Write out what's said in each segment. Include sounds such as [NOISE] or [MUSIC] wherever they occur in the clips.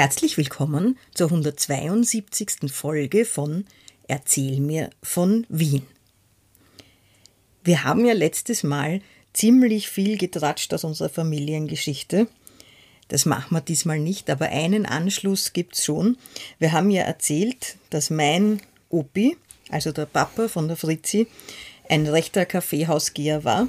Herzlich willkommen zur 172. Folge von Erzähl mir von Wien. Wir haben ja letztes Mal ziemlich viel getratscht aus unserer Familiengeschichte. Das machen wir diesmal nicht, aber einen Anschluss gibt es schon. Wir haben ja erzählt, dass mein Opi, also der Papa von der Fritzi, ein rechter Kaffeehausgeher war.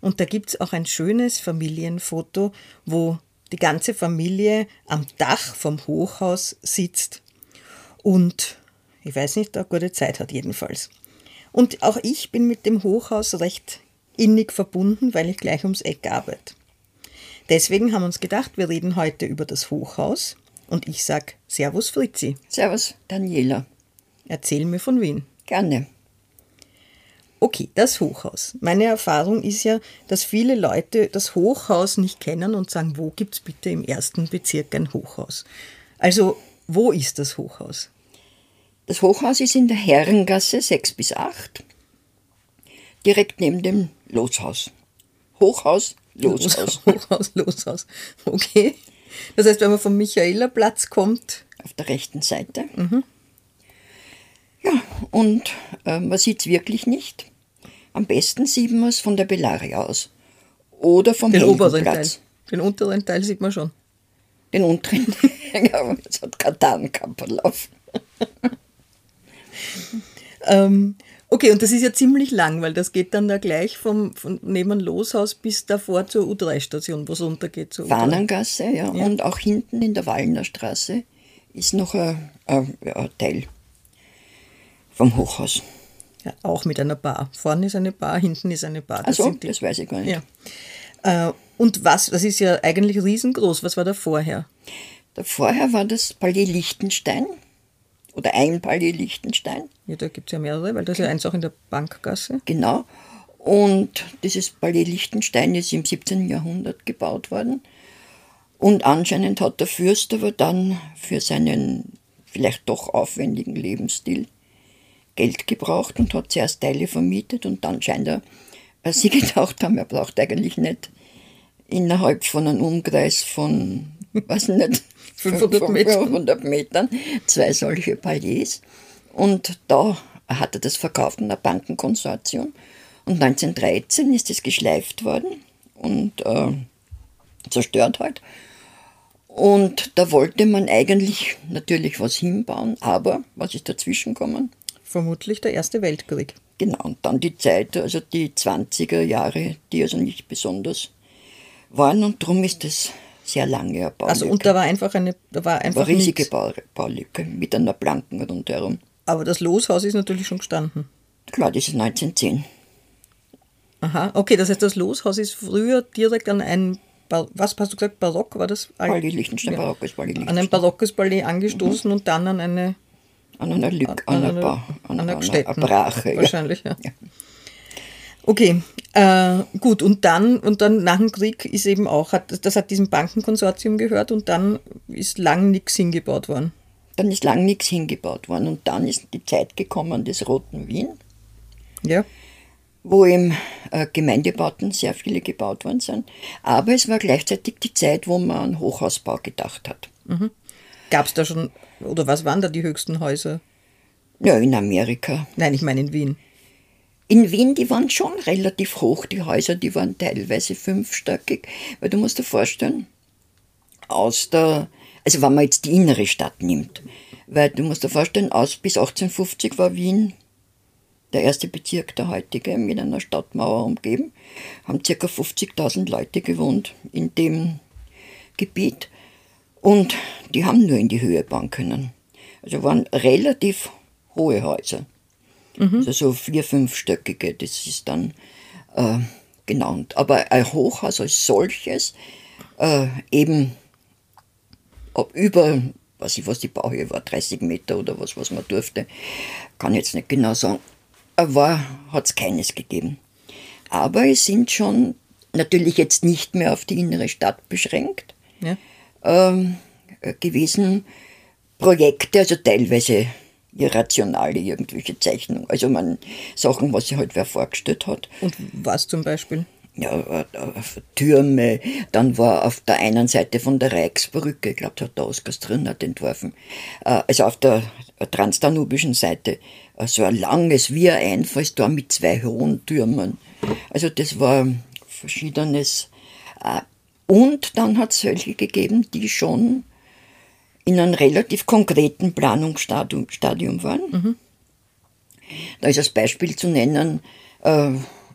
Und da gibt es auch ein schönes Familienfoto, wo die ganze Familie am Dach vom Hochhaus sitzt und ich weiß nicht, eine gute Zeit hat jedenfalls. Und auch ich bin mit dem Hochhaus recht innig verbunden, weil ich gleich ums Eck arbeite. Deswegen haben wir uns gedacht, wir reden heute über das Hochhaus und ich sag Servus Fritzi. Servus Daniela. Erzähl mir von Wien. Gerne. Okay, das Hochhaus. Meine Erfahrung ist ja, dass viele Leute das Hochhaus nicht kennen und sagen, wo gibt es bitte im ersten Bezirk ein Hochhaus? Also, wo ist das Hochhaus? Das Hochhaus ist in der Herrengasse 6 bis 8, direkt neben dem Loshaus. Hochhaus, Loshaus. [LAUGHS] Hochhaus, Loshaus. Okay. Das heißt, wenn man vom Michaelerplatz kommt. Auf der rechten Seite. Mhm. Ja, und äh, man sieht es wirklich nicht. Am besten sieht man es von der Bellaria aus. Oder vom Den oberen Teil. Den unteren Teil sieht man schon. Den unteren, [LAUGHS] ja, es hat Katankapperlauf. [LAUGHS] ähm, okay, und das ist ja ziemlich lang, weil das geht dann da gleich vom, von neben Loshaus bis davor zur U3-Station, wo es runtergeht. Fahnengasse, ja, ja, Und auch hinten in der Wallner Straße ist noch ein, ein, ein Teil vom Hochhaus. Ja, auch mit einer Bar. Vorne ist eine Bar, hinten ist eine Bar. Das, also, das weiß ich gar nicht. Ja. Äh, und was, das ist ja eigentlich riesengroß. Was war da vorher? Da vorher war das Palais Liechtenstein oder ein Palais Liechtenstein. Ja, da gibt es ja mehrere, weil das ist ja eins auch in der Bankgasse. Genau. Und dieses Palais Liechtenstein ist im 17. Jahrhundert gebaut worden. Und anscheinend hat der Fürst aber dann für seinen vielleicht doch aufwendigen Lebensstil Geld gebraucht und hat zuerst Teile vermietet und dann scheint er, weil sie [LAUGHS] gedacht haben, er braucht eigentlich nicht innerhalb von einem Umkreis von, weiß nicht, [LAUGHS] 500, Metern. 500 Metern zwei solche Palais. Und da hat er das verkauft an ein Bankenkonsortium. Und 1913 ist es geschleift worden und äh, zerstört halt. Und da wollte man eigentlich natürlich was hinbauen, aber was ist dazwischen gekommen? Vermutlich der Erste Weltkrieg. Genau, und dann die Zeit, also die 20er Jahre, die also nicht besonders waren und darum ist das sehr lange eine Baulücke. Also und da war einfach eine, da war einfach war riesige Bau, Baulücke mit einer Planken rundherum. Aber das Loshaus ist natürlich schon gestanden. Klar, das ist 1910. Aha, okay, das heißt, das Loshaus ist früher direkt an ein, was hast du gesagt, Barock war das? Palais Liechtenstein, ja. barockes Liechtenstein. An ein barockes Palais angestoßen mhm. und dann an eine an einer Lücke, an, an, einer, an, einer, einer Brache. Wahrscheinlich, ja. ja. Okay, äh, gut, und dann, und dann nach dem Krieg ist eben auch, hat, das hat diesem Bankenkonsortium gehört und dann ist lang nichts hingebaut worden. Dann ist lang nichts hingebaut worden und dann ist die Zeit gekommen des Roten Wien. Ja. Wo im äh, Gemeindebauten sehr viele gebaut worden sind. Aber es war gleichzeitig die Zeit, wo man an Hochhausbau gedacht hat. Mhm. Gab es da schon oder was waren da die höchsten Häuser? Ja, in Amerika. Nein, ich meine in Wien. In Wien, die waren schon relativ hoch, die Häuser, die waren teilweise fünfstöckig, weil du musst dir vorstellen, aus der Also wenn man jetzt die innere Stadt nimmt, weil du musst dir vorstellen, aus bis 1850 war Wien der erste Bezirk, der heutige, mit einer Stadtmauer umgeben, haben ca. 50.000 Leute gewohnt in dem Gebiet und die haben nur in die Höhe bauen können. Also waren relativ hohe Häuser. Mhm. Also so vier, fünfstöckige, das ist dann äh, genannt. Aber ein Hochhaus als solches, äh, eben ob über, weiß ich was die Bauhöhe war, 30 Meter oder was, was man durfte, kann ich jetzt nicht genau sagen, hat es keines gegeben. Aber es sind schon natürlich jetzt nicht mehr auf die innere Stadt beschränkt ja. Ähm, gewesen Projekte, also teilweise irrationale irgendwelche Zeichnungen, also man Sachen, was sich halt wer vorgestellt hat. Und was zum Beispiel? Ja, äh, äh, Türme, dann war auf der einen Seite von der Reichsbrücke, ich glaube, hat der Oskar hat entworfen, äh, also auf der transdanubischen Seite, so ein langes wie ein Einfallstor mit zwei hohen Türmen. Also das war verschiedenes. Und dann hat es welche gegeben, die schon in einem relativ konkreten Planungsstadium waren. Mhm. Da ist als Beispiel zu nennen, äh,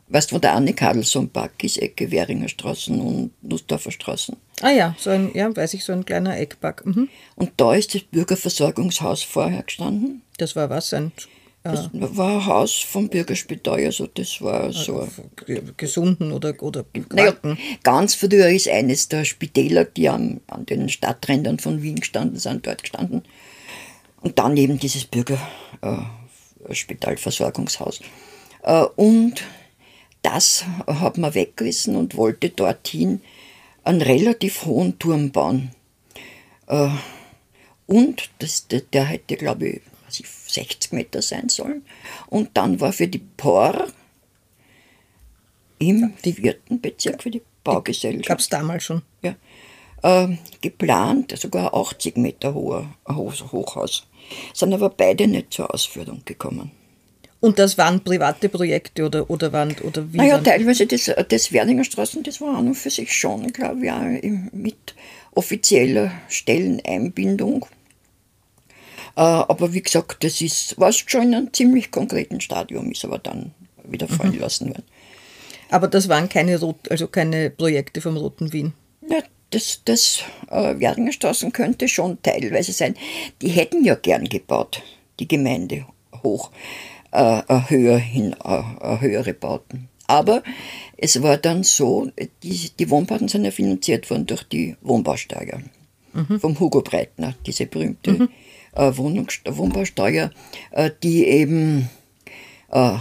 weißt du, wo der Anne Kadelsson Park ist, Ecke Währinger Straßen und Nussdorfer Straßen. Ah ja, so ein, ja, weiß ich, so ein kleiner Eckpark. Mhm. Und da ist das Bürgerversorgungshaus vorher gestanden. Das war was? Ein das war ein Haus vom Bürgerspital, also das war so. Gesunden oder, oder naja, Ganz früher ist eines der Spitäler, die an, an den Stadträndern von Wien gestanden sind, dort gestanden. Und dann eben dieses Bürgerspitalversorgungshaus. Äh, äh, und das hat man weggerissen und wollte dorthin einen relativ hohen Turm bauen. Äh, und das, der, der hätte, glaube ich, 60 Meter sein sollen. Und dann war für die POR im die, vierten Bezirk für die Baugesellschaft. Gab es damals schon? Ja. Äh, geplant, sogar 80 Meter hoher Hochhaus. Sind aber beide nicht zur Ausführung gekommen. Und das waren private Projekte oder, oder, waren, oder wie? Naja, teilweise das, das Werdinger Straßen, das war an und für sich schon, glaube ich, mit offizieller Stelleneinbindung. Äh, aber wie gesagt, das ist, was schon in einem ziemlich konkreten Stadium ist, aber dann wieder mhm. fallen mhm. lassen werden. Aber das waren keine, Rot, also keine Projekte vom Roten Wien? Ja, das, das äh, Werdinger Straßen könnte schon teilweise sein. Die hätten ja gern gebaut, die Gemeinde hoch, äh, höher hin, äh, höhere Bauten. Aber es war dann so, die, die Wohnbauten sind ja finanziert worden durch die Wohnbausteuer mhm. vom Hugo Breitner, diese berühmte mhm äh, Wohnbausteuer, äh, die eben äh,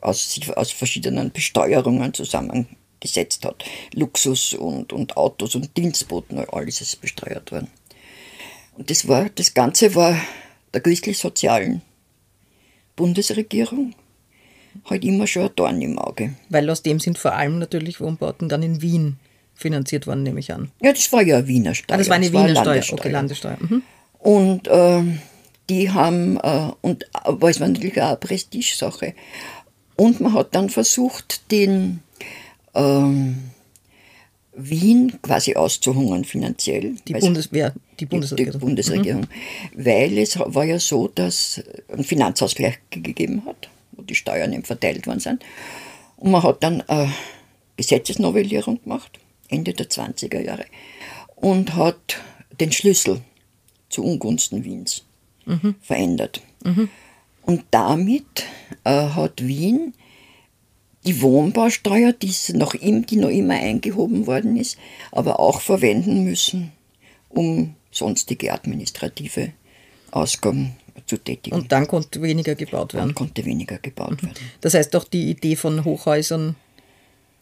aus, aus verschiedenen Besteuerungen zusammengesetzt hat. Luxus und, und Autos und Dienstboten, alles ist besteuert worden. Und das, war, das Ganze war der christlich-sozialen Bundesregierung halt immer schon ein Dorn im Auge. Weil aus dem sind vor allem natürlich Wohnbauten dann in Wien finanziert worden, nehme ich an. Ja, das war ja eine Wiener Steuer. Ah, das war eine das Wiener war Steuer, okay, Landessteuer. Mhm. Und äh, die haben, äh, und, aber es war natürlich auch eine Prestigesache. Und man hat dann versucht, den ähm, Wien quasi auszuhungern finanziell. Die Bundeswehr, die Bundesregierung. Die Bundesregierung. Mhm. Weil es war ja so, dass es einen Finanzausgleich gegeben hat, wo die Steuern eben verteilt worden sind. Und man hat dann eine Gesetzesnovellierung gemacht, Ende der 20er Jahre, und hat den Schlüssel zu Ungunsten Wiens mhm. verändert. Mhm. Und damit äh, hat Wien die Wohnbausteuer, die noch, im, die noch immer eingehoben worden ist, aber auch verwenden müssen, um sonstige administrative Ausgaben zu tätigen. Und dann konnte weniger gebaut werden. Dann konnte weniger gebaut mhm. werden. Das heißt doch die Idee von Hochhäusern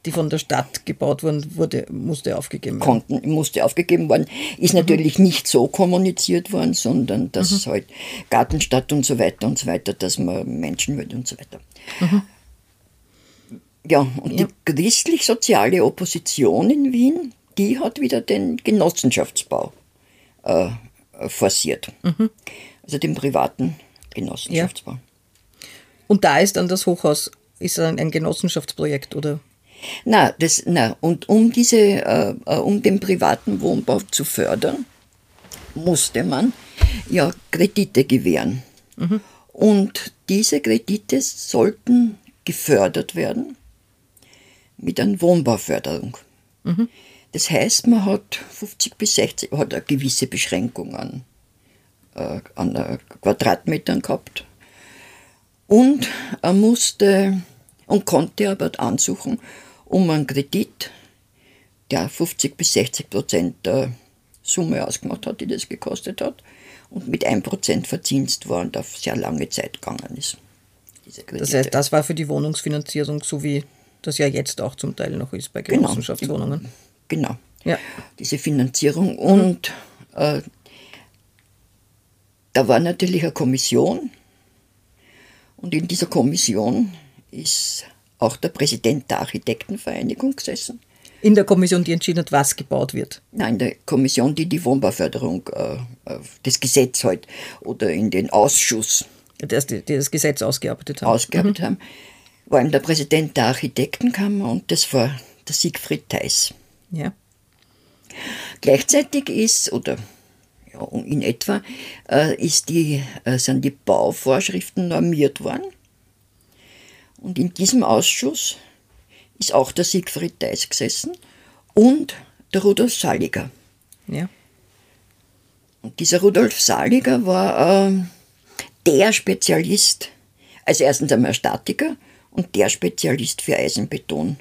die von der Stadt gebaut wurden, wurde, musste aufgegeben werden. Konnten, musste aufgegeben worden. Ist mhm. natürlich nicht so kommuniziert worden, sondern dass mhm. halt Gartenstadt und so weiter und so weiter, dass man Menschen wird und so weiter. Mhm. Ja, und ja. die christlich-soziale Opposition in Wien, die hat wieder den Genossenschaftsbau äh, forciert. Mhm. Also den privaten Genossenschaftsbau. Ja. Und da ist dann das Hochhaus, ist ein, ein Genossenschaftsprojekt, oder? Na, das, na, und um diese, äh, äh, um den privaten Wohnbau zu fördern, musste man ja Kredite gewähren. Und diese Kredite sollten gefördert werden mit einer Wohnbauförderung. Das heißt, man hat 50 bis 60, hat eine gewisse Beschränkung an, äh, an äh, Quadratmetern gehabt. Und er musste und konnte aber ansuchen um einen Kredit, der 50 bis 60 Prozent der Summe ausgemacht hat, die das gekostet hat, und mit 1 Prozent verzinst war und auf sehr lange Zeit gegangen ist. Das heißt, das war für die Wohnungsfinanzierung, so wie das ja jetzt auch zum Teil noch ist bei genau. Genossenschaftswohnungen. Genau. Ja. Diese Finanzierung. Und äh, da war natürlich eine Kommission. Und in dieser Kommission ist auch der Präsident der Architektenvereinigung gesessen. In der Kommission, die entschieden hat, was gebaut wird? Nein, in der Kommission, die die Wohnbauförderung, äh, äh das Gesetz halt, oder in den Ausschuss. Das, die, die das Gesetz ausgearbeitet haben. Ausgearbeitet mhm. haben. War eben der Präsident der Architektenkammer und das war der Siegfried Theis. Ja. Gleichzeitig ist, oder ja, in etwa, äh, ist die, äh, sind die Bauvorschriften normiert worden. Und in diesem Ausschuss ist auch der Siegfried Theis gesessen und der Rudolf Saliger. Ja. Und dieser Rudolf Saliger war äh, der Spezialist, also erstens einmal Statiker und der Spezialist für Eisenbeton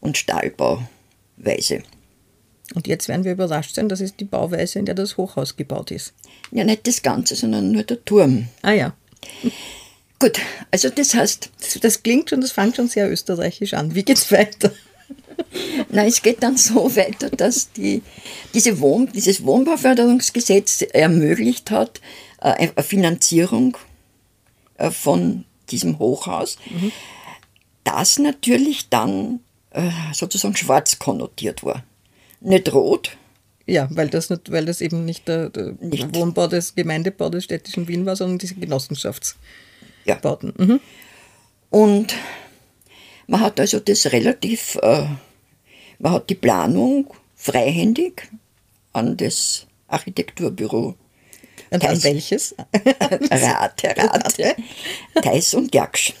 und Stahlbauweise. Und jetzt werden wir überrascht sein, das ist die Bauweise, in der das Hochhaus gebaut ist. Ja, nicht das Ganze, sondern nur der Turm. Ah ja. Gut, also das heißt. Das, klingt schon, das fängt schon sehr österreichisch an. Wie geht's weiter? [LAUGHS] Nein, es geht dann so weiter, dass die, diese Wohn, dieses Wohnbauförderungsgesetz ermöglicht hat, äh, eine Finanzierung äh, von diesem Hochhaus, mhm. das natürlich dann äh, sozusagen schwarz konnotiert war. Nicht rot. Ja, weil das, nicht, weil das eben nicht der, der nicht. Wohnbau des Gemeindebau des städtischen Wien war, sondern diese Genossenschafts ja. Bauten. Mhm. Und man hat also das relativ, äh, man hat die Planung freihändig an das Architekturbüro. Und an welches? [LAUGHS] Rate, Rate, Theis und Jaksch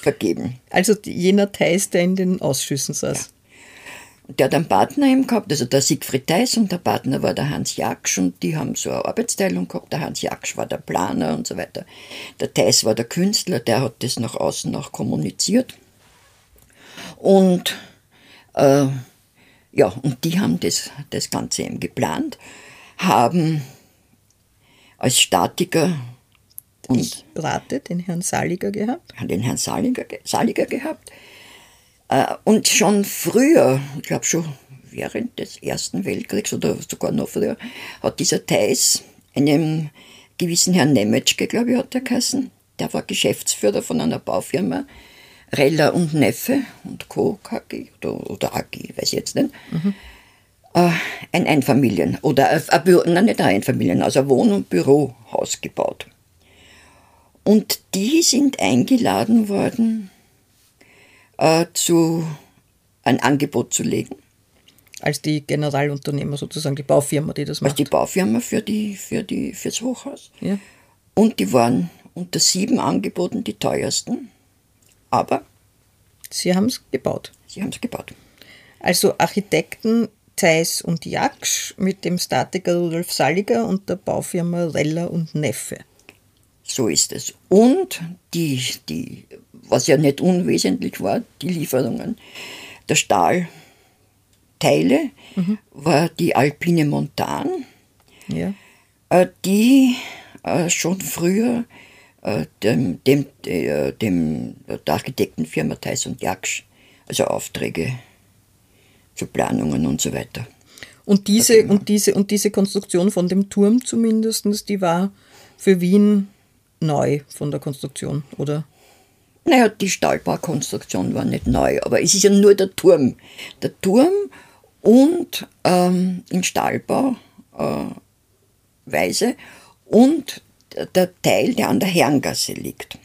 vergeben. Also jener Theis, der in den Ausschüssen saß. Ja der hat einen Partner eben gehabt, also der Siegfried Theis und der Partner war der Hans Jaksch und die haben so eine Arbeitsteilung gehabt. Der Hans Jaksch war der Planer und so weiter. Der Theis war der Künstler, der hat das nach außen noch kommuniziert. Und äh, ja, und die haben das, das Ganze eben geplant, haben als Statiker und ich rate, den Herrn Saliger gehabt. Den Herrn Saliger, Saliger gehabt und schon früher, ich glaube schon während des Ersten Weltkriegs oder sogar noch früher, hat dieser Theis einem gewissen Herrn Nemetschke, glaube ich, hat er geheißen, der war Geschäftsführer von einer Baufirma, Reller und Neffe und Co. KG oder, oder AG, weiß ich jetzt nicht. Mhm. Äh, ein Einfamilien- oder ein, ein Büro, nein, nicht ein Einfamilien, also ein Wohn- und Bürohaus gebaut. Und die sind eingeladen worden äh, zu, ein Angebot zu legen. Als die Generalunternehmer sozusagen, die Baufirma, die das macht? Als die Baufirma für die, für die, fürs Hochhaus. Ja. Und die waren unter sieben Angeboten die teuersten. Aber Sie haben es gebaut. Sie haben es gebaut. Also Architekten Zeiss und Jaksch mit dem Statiker Rudolf Salliger und der Baufirma Reller und Neffe. So ist es. Und die, die was ja nicht unwesentlich war, die Lieferungen der Stahlteile, mhm. war die Alpine Montan, ja. Äh, die äh, schon früher äh, dem, dem, dem, der Architektenfirma Theis und Jaksch, also Aufträge für Planungen und so weiter. Und diese, und diese, und diese Konstruktion von dem Turm zumindest, die war für Wien neu von der Konstruktion, oder? Naja, die Stahlbaukonstruktion war nicht neu, aber es ist ja nur der Turm. Der Turm und ähm, in Stahlbauweise äh, und der Teil, der an der Herrengasse liegt.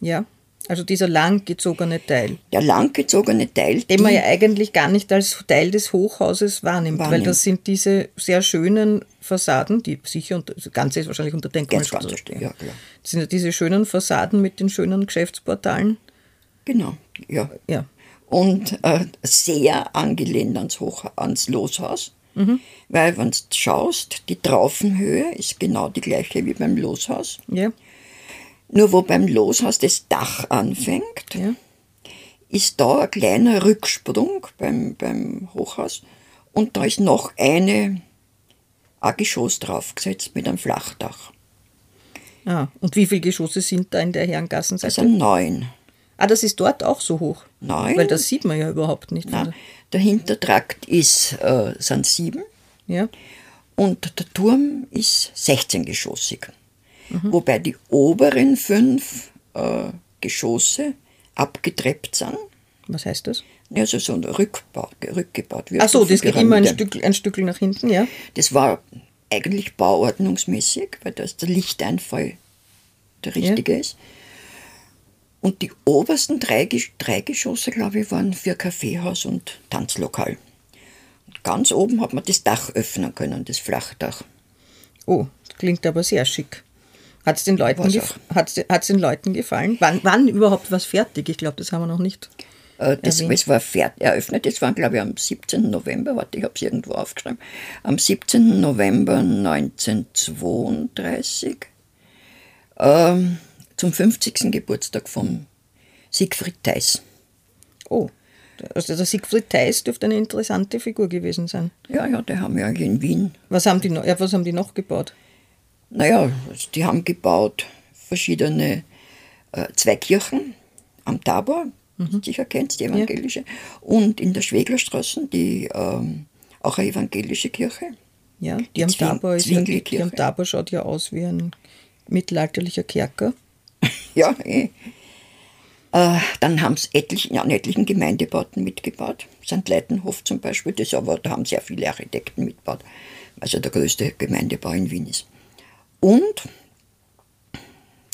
Ja, Also dieser langgezogene Teil, Der langgezogene Teil, den man ja eigentlich gar nicht als Teil des Hochhauses wahrnimmt, weil Wahrnimmt. das sind diese sehr schönen Fassaden, die sicher, unter, das Ganze ist wahrscheinlich unter Denkmalschutz. ganz, stehen. ja, klar. Das sind ja diese schönen Fassaden mit den schönen Geschäftsportalen. Genau, ja. Ja. Und äh, sehr angelehnt ans, Hoch, ans Loshaus. Weil, wenn du schaust, die Traufenhöhe ist genau die gleiche wie beim Loshaus. Ja. Nur wo beim Loshaus das Dach anfängt, Ja. ist da ein kleiner Rücksprung beim, beim Hochhaus. Und da ist noch eine, ein Geschoss draufgesetzt mit einem Flachdach. Ah, und wie viele Geschosse sind da in der Das Herrengassenseite? sind neun. Ah, das ist dort auch so hoch. Nein. Weil das sieht man ja überhaupt nicht. Na, der Hintertrakt ist, äh, sind sieben. Ja. Und der Turm ist 16-geschossig. Wobei die oberen fünf äh, Geschosse abgetreppt sind. Was heißt das? Also so ein Rückbau, rückgebaut. Wie Ach so, das geht immer ein. Stück, ein Stück nach hinten, ja. Das war eigentlich bauordnungsmäßig, weil da ist der Lichteinfall der richtige ist. Und die obersten drei, drei Geschosse, glaube ich, waren für Kaffeehaus und Tanzlokal. Und ganz oben hat man das Dach öffnen können, das Flachdach. Oh, das klingt aber sehr schick. Hat es den, Leuten hat's, hat's den Leuten gefallen? Wann, wann überhaupt was fertig? Ich glaube, das haben wir noch nicht. Äh, Das, Erwähnt. es war fertig, eröffnet, das war glaube ich am 17. November, warte, ich habe es irgendwo aufgeschrieben, am 17. November 1932 ähm, zum 50. Geburtstag von Siegfried Theis. Oh, also der Siegfried Theis dürfte eine interessante Figur gewesen sein. Ja, ja, die haben ja in Wien, Was haben die noch, ja, was haben die noch gebaut? Naja, die haben gebaut verschiedene, äh, zwei Kirchen am Tabor, Mhm. sicher kennst, die evangelische, und in der Schweglerstraße, die ähm, auch eine evangelische Kirche. Ja, die, Die am Zwing- Tabor ist ja, die am Tabor schaut ja aus wie ein mittelalterlicher Kerker. [LAUGHS] Ja, eh. Äh, dann haben sie etlichen, ja, an etlichen Gemeindebauten mitgebaut. St. Leitenhof zum Beispiel, das aber, da haben sehr viele Architekten mitgebaut, also der größte Gemeindebau in Wien ist. Und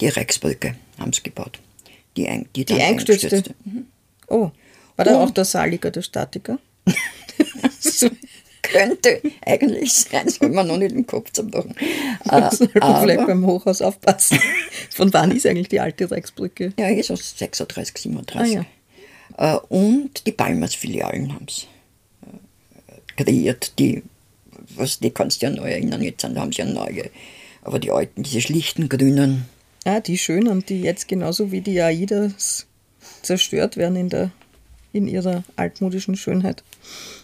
die Reichsbrücke haben sie gebaut. Die, ein, die, dann eingestürzte? eingestürzte. Mhm. Oh, war da auch der Saliger, der Statiker? [LAUGHS] Könnte eigentlich sein, soll man noch nicht im Kopf zerbrochen. [LAUGHS] Äh, Sollte man vielleicht beim Hochhaus aufpassen. [LAUGHS] Von wann ist eigentlich die alte Reichsbrücke? ja, ist aus 36, 37. Ah, ja. Äh, und die Palmers-Filialen haben es äh, kreiert. Die, was, die kannst du ja neu erinnern, jetzt haben sie ja neue. Aber die alten, diese schlichten grünen, Ah, die schönen, die jetzt genauso wie die Aidas zerstört werden in, der, in ihrer altmodischen Schönheit.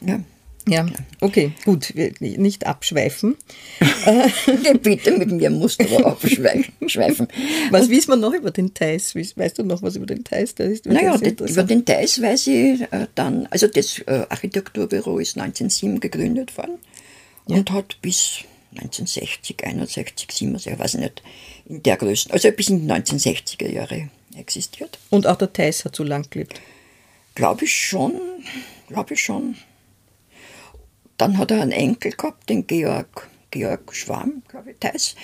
ja. Ja, okay, gut, nicht abschweifen. [LAUGHS] Ja, bitte mit mir musst du abschweifen. Was wissen wir noch über den Thais? Weißt du noch was über den Thais? Ist Naja, das über den Theis weiß ich äh, dann, also das äh, Architekturbüro ist 1907 gegründet worden und hat bis 1960, 61, 67, ich weiß nicht, in der Größe, also bis in die 1960er Jahre existiert. Und auch der Thais hat so lang gelebt. Glaube ich schon, glaube ich schon. Dann hat er einen Enkel gehabt, den Georg, Georg Schwamm, glaube ich, Theis,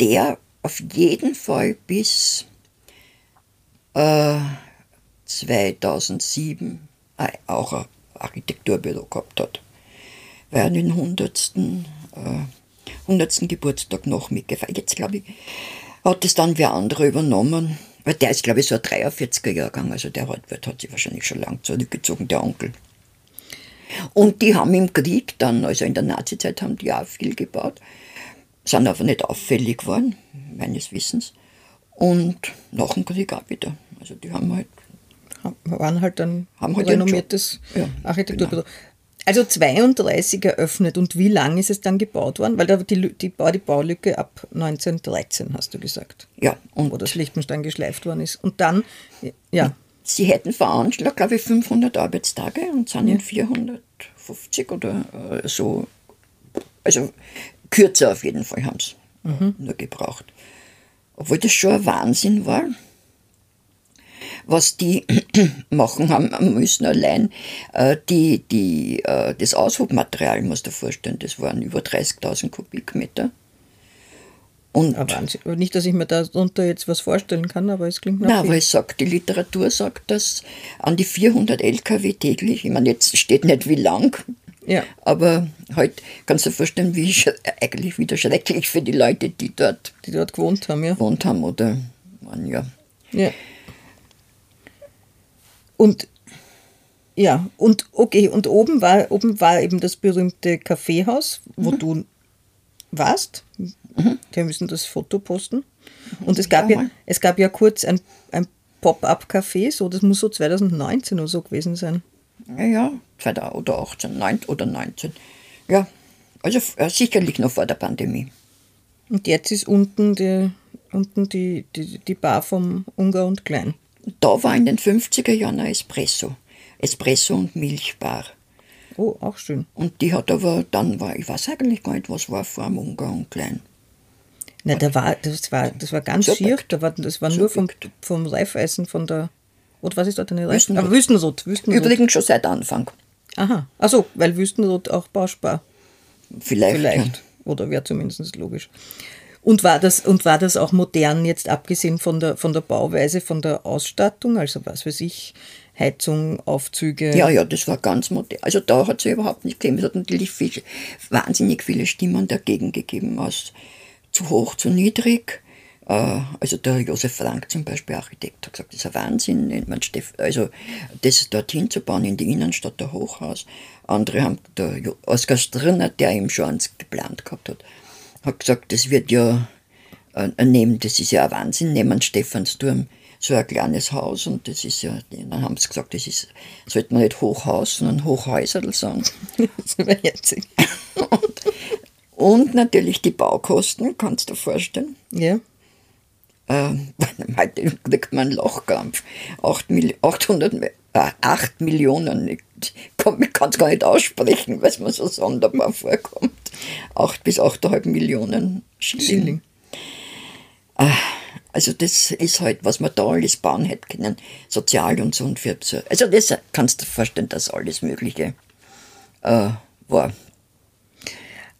der auf jeden Fall bis äh, 2007 äh, auch ein Architekturbüro gehabt hat. Weil er den 100. Äh, 100. Geburtstag noch mitgefeiert. Jetzt glaube ich, hat es dann wer andere übernommen. Weil der ist, glaube ich, so ein 43er Jahrgang, also der hat, hat sich wahrscheinlich schon lang zurückgezogen, der Onkel. Und die haben im Krieg dann, also in der Nazizeit, haben die auch viel gebaut, sind aber nicht auffällig geworden, meines Wissens. Und nach dem Krieg auch wieder. Also die haben halt, Waren halt ein Haben halt ihren renommiertes. Ja, Architekturbüro. Also 32 eröffnet. Und wie lang ist es dann gebaut worden? Weil da die, die, Bau- die Baulücke ab 1913, hast du gesagt, ja, und wo das Liechtenstein geschleift worden ist. Und dann, ja, sie hätten veranschlagt, glaube ich, 500 Arbeitstage und sind in 450 oder äh, so, also kürzer auf jeden Fall haben sie nur gebraucht. Obwohl das schon ein Wahnsinn war, was die [CLEARS THROAT] machen haben müssen allein. Äh, die, die, äh, das Aushubmaterial, musst du dir vorstellen, das waren über 30.000 Kubikmeter. Und Aber nicht, dass ich mir darunter jetzt was vorstellen kann, aber es klingt nach na, viel. aber es sagt, die Literatur sagt, dass an die 400 LKW täglich, ich meine, jetzt steht nicht wie lang, Ja. aber heute kannst du dir vorstellen, wie eigentlich wieder schrecklich für die Leute, die dort die dort gewohnt haben, ja. gewohnt haben oder waren ja. Ja. Und ja, und okay, und oben war, oben war eben das berühmte Kaffeehaus, wo du warst. Wir müssen das Foto posten. Und es gab Ja, ja, es gab ja kurz ein, ein Pop-up-Café, so, das muss so 2019 oder so gewesen sein. Ja, ja, 2000 oder 18, 19 oder 19. Ja, also äh, sicherlich noch vor der Pandemie. Und jetzt ist unten die, unten die, die, die Bar vom Ungar und Klein. Da war in den 50er Jahren ein Espresso. Espresso und Milchbar. Oh, auch schön. Und die hat aber dann war, ich weiß eigentlich gar nicht, was war vor dem Ungar und Klein. Na, da war, das war, das war ganz So schier. Da war, das war nur vom, vom Reifeisen von der. Und was ist dort eine Wüstenrot. Ah, Wüstenrot. Wüstenrot. Übrigens schon seit Anfang. Aha. Achso, weil Wüstenrot auch Bauspar. Vielleicht. Vielleicht. Oder wäre zumindest logisch. Und war, das, und war das auch modern, jetzt abgesehen von der, von der Bauweise, von der Ausstattung? Also, was weiß ich, Heizung, Aufzüge. Ja, ja, das war ganz modern. Also da hat es überhaupt nicht gegeben. Es hat natürlich viel, wahnsinnig viele Stimmen dagegen gegeben, aus zu hoch, zu niedrig. Äh, Also der Josef Frank zum Beispiel, Architekt, hat gesagt, das ist ein Wahnsinn, Steff, also das dorthin zu bauen in die Innenstadt, der Hochhaus. Andere haben, der Oskar Striner, der ihm schon eins geplant gehabt hat, hat gesagt, das wird ja äh, nehmen, das ist ja ein Wahnsinn, neben Stephansturm so ein kleines Haus und das ist ja, dann haben sie gesagt, das ist, sollte man nicht Hochhaus, sondern Hochhäuserl sagen. [LAUGHS] Das wäre herzig. und, und natürlich die Baukosten, kannst du dir vorstellen. Ja. Ähm, [LAUGHS] heute kriegt man einen Lochkampf. 8, Mil 800, Mi- äh, 8 Millionen, ich kann es gar nicht aussprechen, weil es mir so sonderbar vorkommt. 8 bis 8,5 Millionen Schilling. Schilling. Also das ist halt, was man da alles bauen hätte können, sozial und so und für so. Also das kannst du vorstellen, dass alles Mögliche äh, war.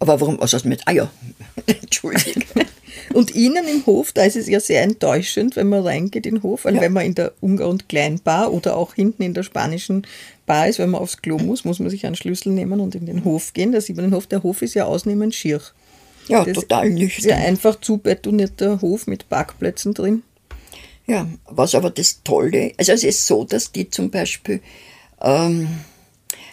Aber warum, was hast du mit, ah ja, [LAUGHS] Entschuldigung. Und innen im Hof, da ist es ja sehr enttäuschend, wenn man reingeht in den Hof, weil Ja. wenn man in der Ungar- und Kleinbar oder auch hinten in der spanischen Bar ist, wenn man aufs Klo muss, muss man sich einen Schlüssel nehmen und in den Hof gehen. Da sieht man den Hof. Der Hof ist ja ausnehmend schier. Ja, Das total nüchtern. einfach zubetonierter Hof mit Parkplätzen drin. Ja, was aber das Tolle, also es ist so, dass die zum Beispiel, ähm,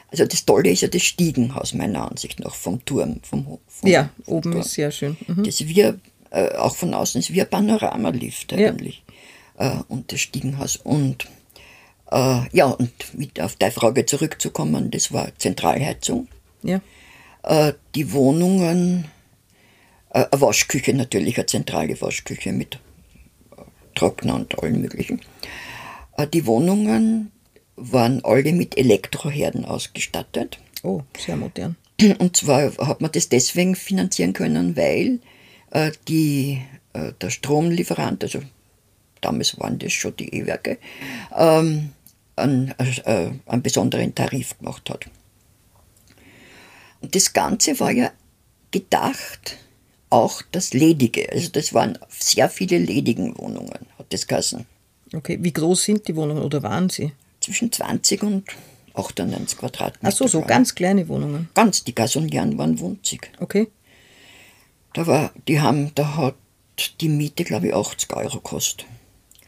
also das Tolle ist ja das Stiegenhaus meiner Ansicht nach vom Turm, vom Hof. Vom, Ja, vom oben Turm. ist sehr schön. Mhm. Das wir, äh, auch von außen ist wie ein Panoramalift Ja. eigentlich. Äh, und das Stiegenhaus. Und äh, ja, und wieder auf deine Frage zurückzukommen, das war Zentralheizung. Ja. Äh, die Wohnungen, äh, eine Waschküche natürlich, eine zentrale Waschküche mit äh, Trockner und allem möglichen. Die Wohnungen waren alle mit Elektroherden ausgestattet. Oh, sehr modern. Und zwar hat man das deswegen finanzieren können, weil die, äh, der Stromlieferant, also damals waren das schon die E-Werke, ähm, einen, äh, einen besonderen Tarif gemacht hat. Und das Ganze war ja gedacht, auch das Ledige. Also das waren sehr viele ledigen Wohnungen, hat das geheißen. Okay, wie groß sind die Wohnungen oder waren sie? Zwischen 20 und 98 Quadratmeter. Ach so, so ganz kleine Wohnungen. Ganz, die Gasolieren waren wunzig. Okay. Da war, die haben, da hat die Miete, glaube ich, 80 Euro gekostet.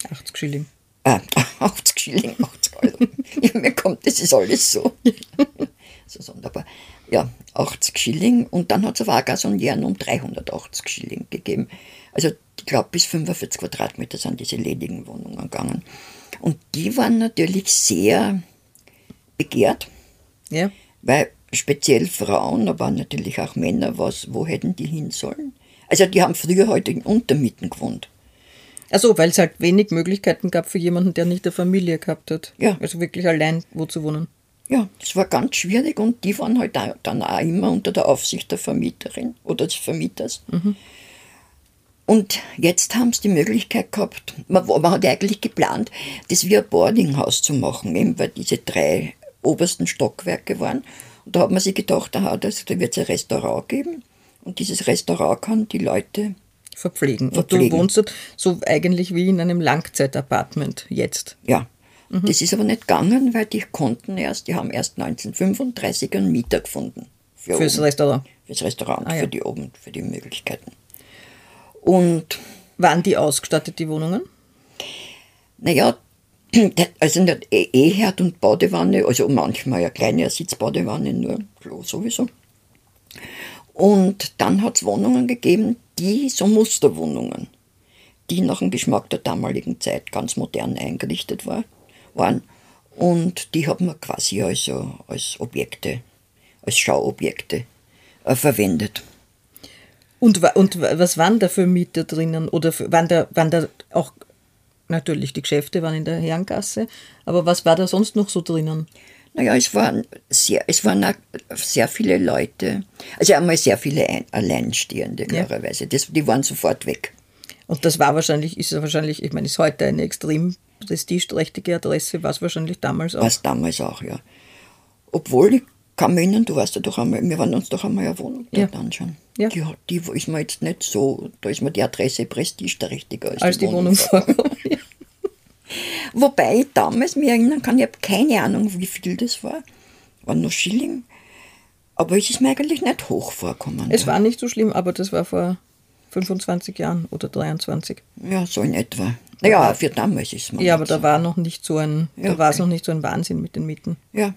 80 Schilling. [LAUGHS] Äh, 80 Schilling, 80 Euro. ja, mir kommt, das ist alles so. [LAUGHS] so sonderbar. Ja, 80 Schilling und dann hat es aber auch Gasolieren um 380 Schilling gegeben. Also ich glaube, bis 45 Quadratmeter sind diese ledigen Wohnungen gegangen. Und die waren natürlich sehr begehrt. Ja. Weil speziell Frauen, aber natürlich auch Männer, was, wo hätten die hin sollen? Also die haben früher heute in Untermieten gewohnt. Also, weil es halt wenig Möglichkeiten gab für jemanden, der nicht eine Familie gehabt hat. Ja. Also wirklich allein wo zu wohnen. Ja, das war ganz schwierig und die waren halt auch, dann auch immer unter der Aufsicht der Vermieterin oder des Vermieters. Und jetzt haben sie die Möglichkeit gehabt, man, man hat eigentlich geplant, das wie ein Boardinghaus zu machen, eben weil diese drei obersten Stockwerke waren. Und da hat man sich gedacht, aha, das, da wird es ein Restaurant geben und dieses Restaurant kann die Leute verpflegen. Verpflegen. Und du wohnst dort so eigentlich wie in einem Langzeitapartment jetzt. Ja. Das ist aber nicht gegangen, weil die konnten erst, die haben erst 1935 einen Mieter gefunden. Für Fürs oben. Restaurant. Fürs Restaurant, Ah, ja. für die oben, für die Möglichkeiten. Und Waren die ausgestattet, die Wohnungen? Naja, [CLEARS THROAT] also nicht E- Eherd und Badewanne, also manchmal eine kleine Sitzbadewanne, nur Klo sowieso. Und dann hat es Wohnungen gegeben, die so Musterwohnungen, die nach dem Geschmack der damaligen Zeit ganz modern eingerichtet war, waren. Und die hat man quasi also als Objekte, als Schauobjekte äh, verwendet. Und, und wa- was waren da für Mieter drinnen? Oder waren, da, waren da auch, natürlich, die Geschäfte waren in der Herrengasse, aber was war da sonst noch so drinnen? Naja, es waren sehr, es waren auch sehr viele Leute, also einmal sehr viele Ein Alleinstehende, Ja. klarerweise. Das, die waren sofort weg. Und das war wahrscheinlich, ist ja wahrscheinlich, ich meine, ist heute eine extrem prestigeträchtige Adresse, war es wahrscheinlich damals auch. Was damals auch, ja. Obwohl, ich kann mich erinnern, du warst ja doch einmal, wir waren uns doch einmal eine Wohnung Ja. dort anschauen. Ja. Die, die ist mir jetzt nicht so, da ist mir die Adresse prestigeträchtiger als, Als die Wohnung vorkommt. Ja. [LAUGHS] Wobei ich damals mich erinnern kann, ich habe keine Ahnung, wie viel das war. War nur Schilling. Aber es ist mir eigentlich nicht hoch vorkommen. Es war nicht so schlimm, aber das war vor 25 Jahren oder 23. Ja, so in etwa. Naja, für damals ist man. Ja, aber da so. war noch nicht so ein, Ja, da war es okay. noch nicht so ein Wahnsinn mit den Mieten. Ja.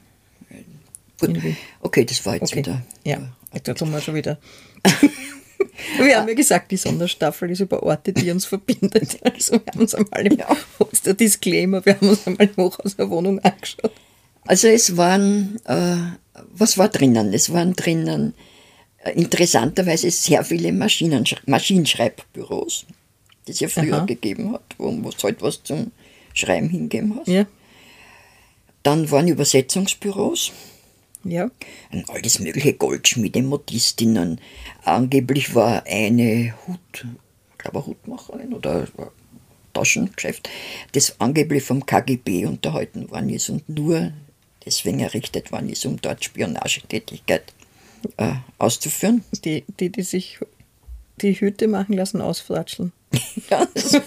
Gut. Okay, das war jetzt Okay. wieder. Ja, jetzt tun wir schon wieder. [LAUGHS] wir haben ja gesagt, die Sonderstaffel ist über Orte, die uns verbindet. [LAUGHS] Also wir haben uns einmal im Ja. der Disclaimer, wir haben uns einmal hoch aus der Wohnung angeschaut. Also es waren, äh, was war drinnen? Es waren drinnen äh, interessanterweise sehr viele Maschinensch Maschinenschreibbüros, die es ja früher Aha. gegeben hat, wo du halt was zum Schreiben hingeben hast. Ja, Dann waren Übersetzungsbüros, ja. und alles mögliche Goldschmiede, Modistinnen. Angeblich war eine Hut, ich glaube Hutmacherin oder Taschengeschäft, das angeblich vom KGB unterhalten worden ist und nur deswegen errichtet worden ist, um dort Spionagetätigkeit äh, auszuführen. Die, die, die sich die Hüte machen lassen, ausfratscheln. [LAUGHS] Ja, das,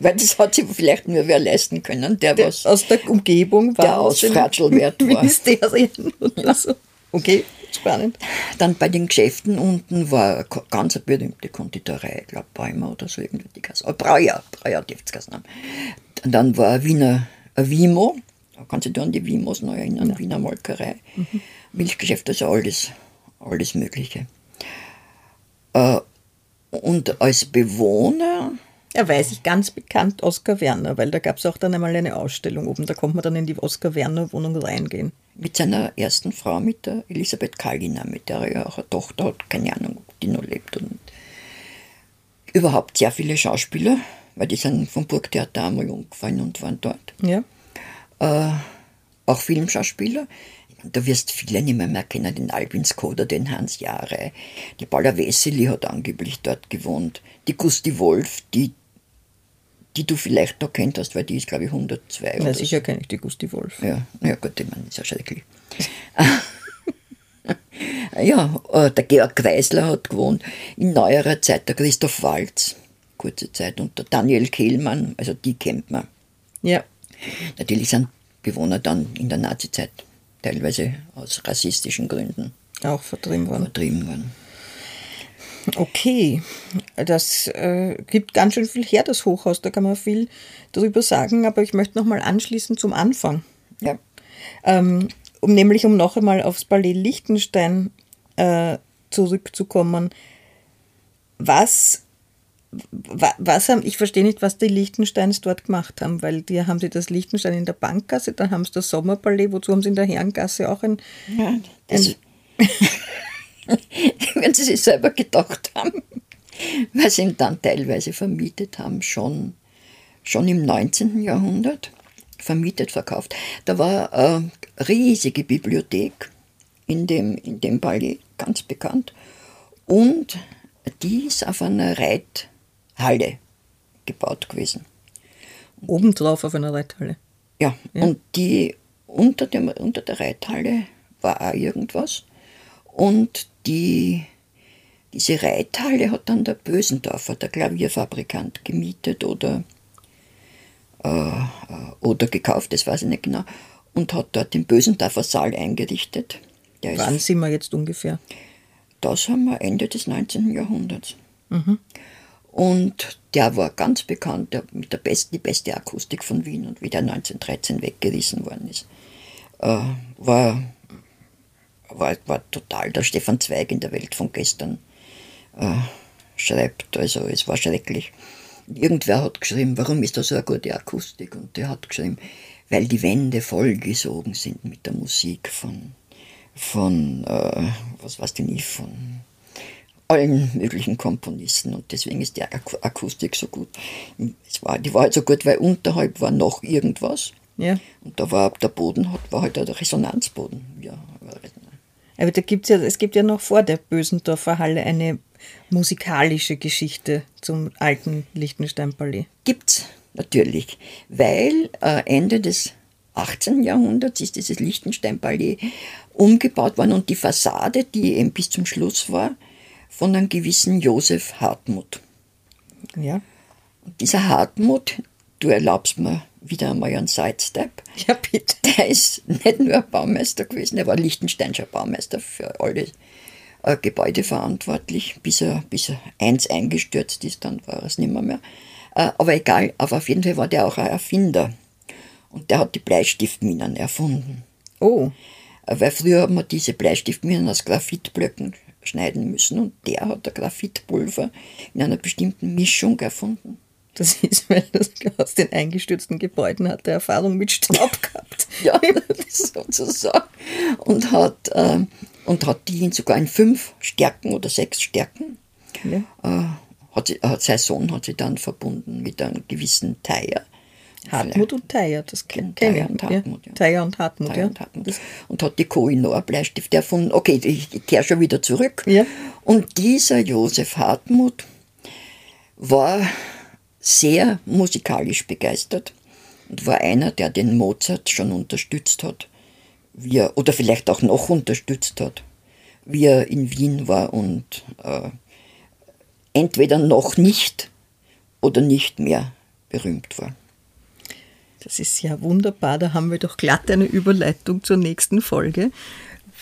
weil das hat sich vielleicht nur wer leisten können, der, Der, was aus der Umgebung war der Ausfratschelwert war. Ministerien oder so. Okay, spannend. Dann bei den Geschäften unten war eine ganz eine berühmte Konditorei, ich glaube Bäumer oder so irgendwie die Kasse. Oh, Breuer, Breuer dürfte es haben. Und dann war ein Wiener ein Wimo, da kannst du dich an die Wimos noch erinnern, Wiener Molkerei, Milchgeschäft, also alles, alles Mögliche. Äh, und als Bewohner, Er weiß ich ganz bekannt Oskar Werner, weil da gab es auch dann einmal eine Ausstellung oben. Da konnte man dann in die Oskar Werner Wohnung reingehen. mit seiner ersten Frau, mit der Elisabeth Kallina, mit der er ja auch eine Tochter hat, keine Ahnung, ob die noch lebt. Und überhaupt sehr viele Schauspieler, weil die sind vom Burgtheater einmal umgefallen und waren dort. Ja. Auch Filmschauspieler. Da wirst viele nicht mehr, mehr kennen, den Albin Skoda, den Hans Jahre. Die Paula Wessely hat angeblich dort gewohnt. Die Gusti Wolf, die, die du vielleicht noch kennt hast, weil die ist, glaube ich, 102 Na, oder sicher kenne ich die Gusti Wolf. Ja, ja gut, ich meine, ist ja schrecklich. [LAUGHS] ja, äh, der Georg Kreisler hat gewohnt. In neuerer Zeit der Christoph Walz, kurze Zeit, und der Daniel Kehlmann, also die kennt man. Ja. Natürlich sind Bewohner dann in der Nazizeit teilweise aus rassistischen Gründen Auch vertrieben worden. vertrieben worden. Okay, das äh, gibt ganz schön viel her, das Hochhaus. Da kann man viel darüber sagen, aber ich möchte nochmal anschließen zum Anfang. Ja. Ähm, um nämlich um noch einmal aufs Palais Liechtenstein äh, zurückzukommen. Was, wa, was haben, ich verstehe nicht, was die Liechtensteins dort gemacht haben, weil die haben sie das Liechtenstein in der Bankgasse, dann haben sie das Sommerpalais, wozu haben sie in der Herrengasse auch ein, ja das, [LAUGHS] wenn sie sich selber gedacht haben, weil sie ihn dann teilweise vermietet haben, schon, schon im 19. Jahrhundert, vermietet, verkauft. Da war eine riesige Bibliothek in dem, in dem Palais, ganz bekannt. Und die ist auf einer Reithalle gebaut gewesen. obendrauf auf einer Reithalle. Ja, und die unter, dem, unter der Reithalle war auch irgendwas. Und die, diese Reithalle hat dann der Bösendorfer, der Klavierfabrikant, gemietet oder, äh, oder gekauft, das weiß ich nicht genau, und hat dort den Bösendorfer Saal eingerichtet. Der Wann sind wir jetzt ungefähr? Das haben wir Ende des 19. Jahrhunderts. Mhm. Und der war ganz bekannt, der, mit der besten, die beste Akustik von Wien und wie der 1913 weggerissen worden ist. Äh, war, war, war total der Stefan Zweig in der Welt von gestern äh, schreibt. Also es war schrecklich. Irgendwer hat geschrieben, warum ist da so eine gute Akustik? Und der hat geschrieben, weil die Wände vollgesogen sind mit der Musik von, von äh, was weiß ich nicht, von allen möglichen Komponisten und deswegen ist die Akustik so gut. Es war, die war halt so gut, weil unterhalb war noch irgendwas. Ja. Und da war der Boden, war halt der Resonanzboden. Ja, aber da gibt's ja, es gibt ja noch vor der Bösendorfer Halle eine musikalische Geschichte zum alten Liechtenstein-Palais. Gibt's natürlich, weil äh, Ende des 18. Jahrhunderts ist dieses Liechtenstein-Palais umgebaut worden und die Fassade, die eben bis zum Schluss war, von einem gewissen Josef Hartmut. Ja. Und dieser Hartmut, du erlaubst mir wieder einmal einen Sidestep. Ja, bitte. Der ist nicht nur Baumeister gewesen, er war Liechtensteinscher Baumeister für alle äh, Gebäude verantwortlich, bis er, bis er eins eingestürzt ist, dann war er es nicht mehr. mehr. Äh, aber egal, aber auf jeden Fall war der auch ein Erfinder. Und der hat die Bleistiftminen erfunden. Oh. Äh, weil früher hat man diese Bleistiftminen aus Graphitblöcken schneiden müssen und der hat der Graphitpulver in einer bestimmten Mischung erfunden. Das [LAUGHS] ist, weil das aus den eingestürzten Gebäuden hat der Erfahrung mit Staub [LAUGHS] gehabt. ja, [LAUGHS] sozusagen. Und hat, äh, und hat die sogar in fünf Stärken oder sechs Stärken. Ja. Äh, hat, sie, hat sein Sohn hat sie dann verbunden mit einem gewissen Teier. Hartmut und Teier, das kenne kenn ich. Und Hartmut, ja. Teier und Hartmut, Teier ja. Und, Hartmut. und hat die Koinor Bleistift erfunden. Okay, ich, ich kehre schon wieder zurück. Ja. Und dieser Josef Hartmut war sehr musikalisch begeistert und war einer, der den Mozart schon unterstützt hat, wie er, oder vielleicht auch noch unterstützt hat, wie er in Wien war und äh, entweder noch nicht oder nicht mehr berühmt war. Das ist ja wunderbar, da haben wir doch glatt eine Überleitung zur nächsten Folge,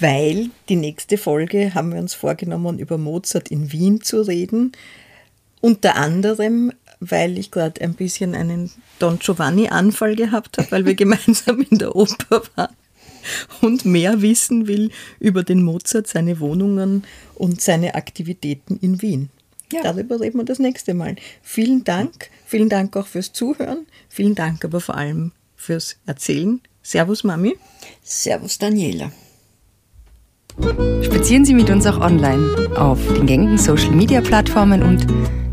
weil die nächste Folge haben wir uns vorgenommen, über Mozart in Wien zu reden. Unter anderem weil ich gerade ein bisschen einen Don Giovanni-Anfall gehabt habe, weil wir [LAUGHS] gemeinsam in der Oper waren und mehr wissen will über den Mozart, seine Wohnungen und seine Aktivitäten in Wien. Ja. Darüber reden wir das nächste Mal. Vielen Dank, vielen Dank auch fürs Zuhören, vielen Dank aber vor allem fürs Erzählen. Servus Mami. Servus Daniela. Spazieren Sie mit uns auch online auf den gängigen Social Media Plattformen und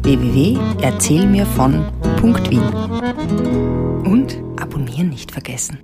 www.erzählmirvon.wien. Und abonnieren nicht vergessen.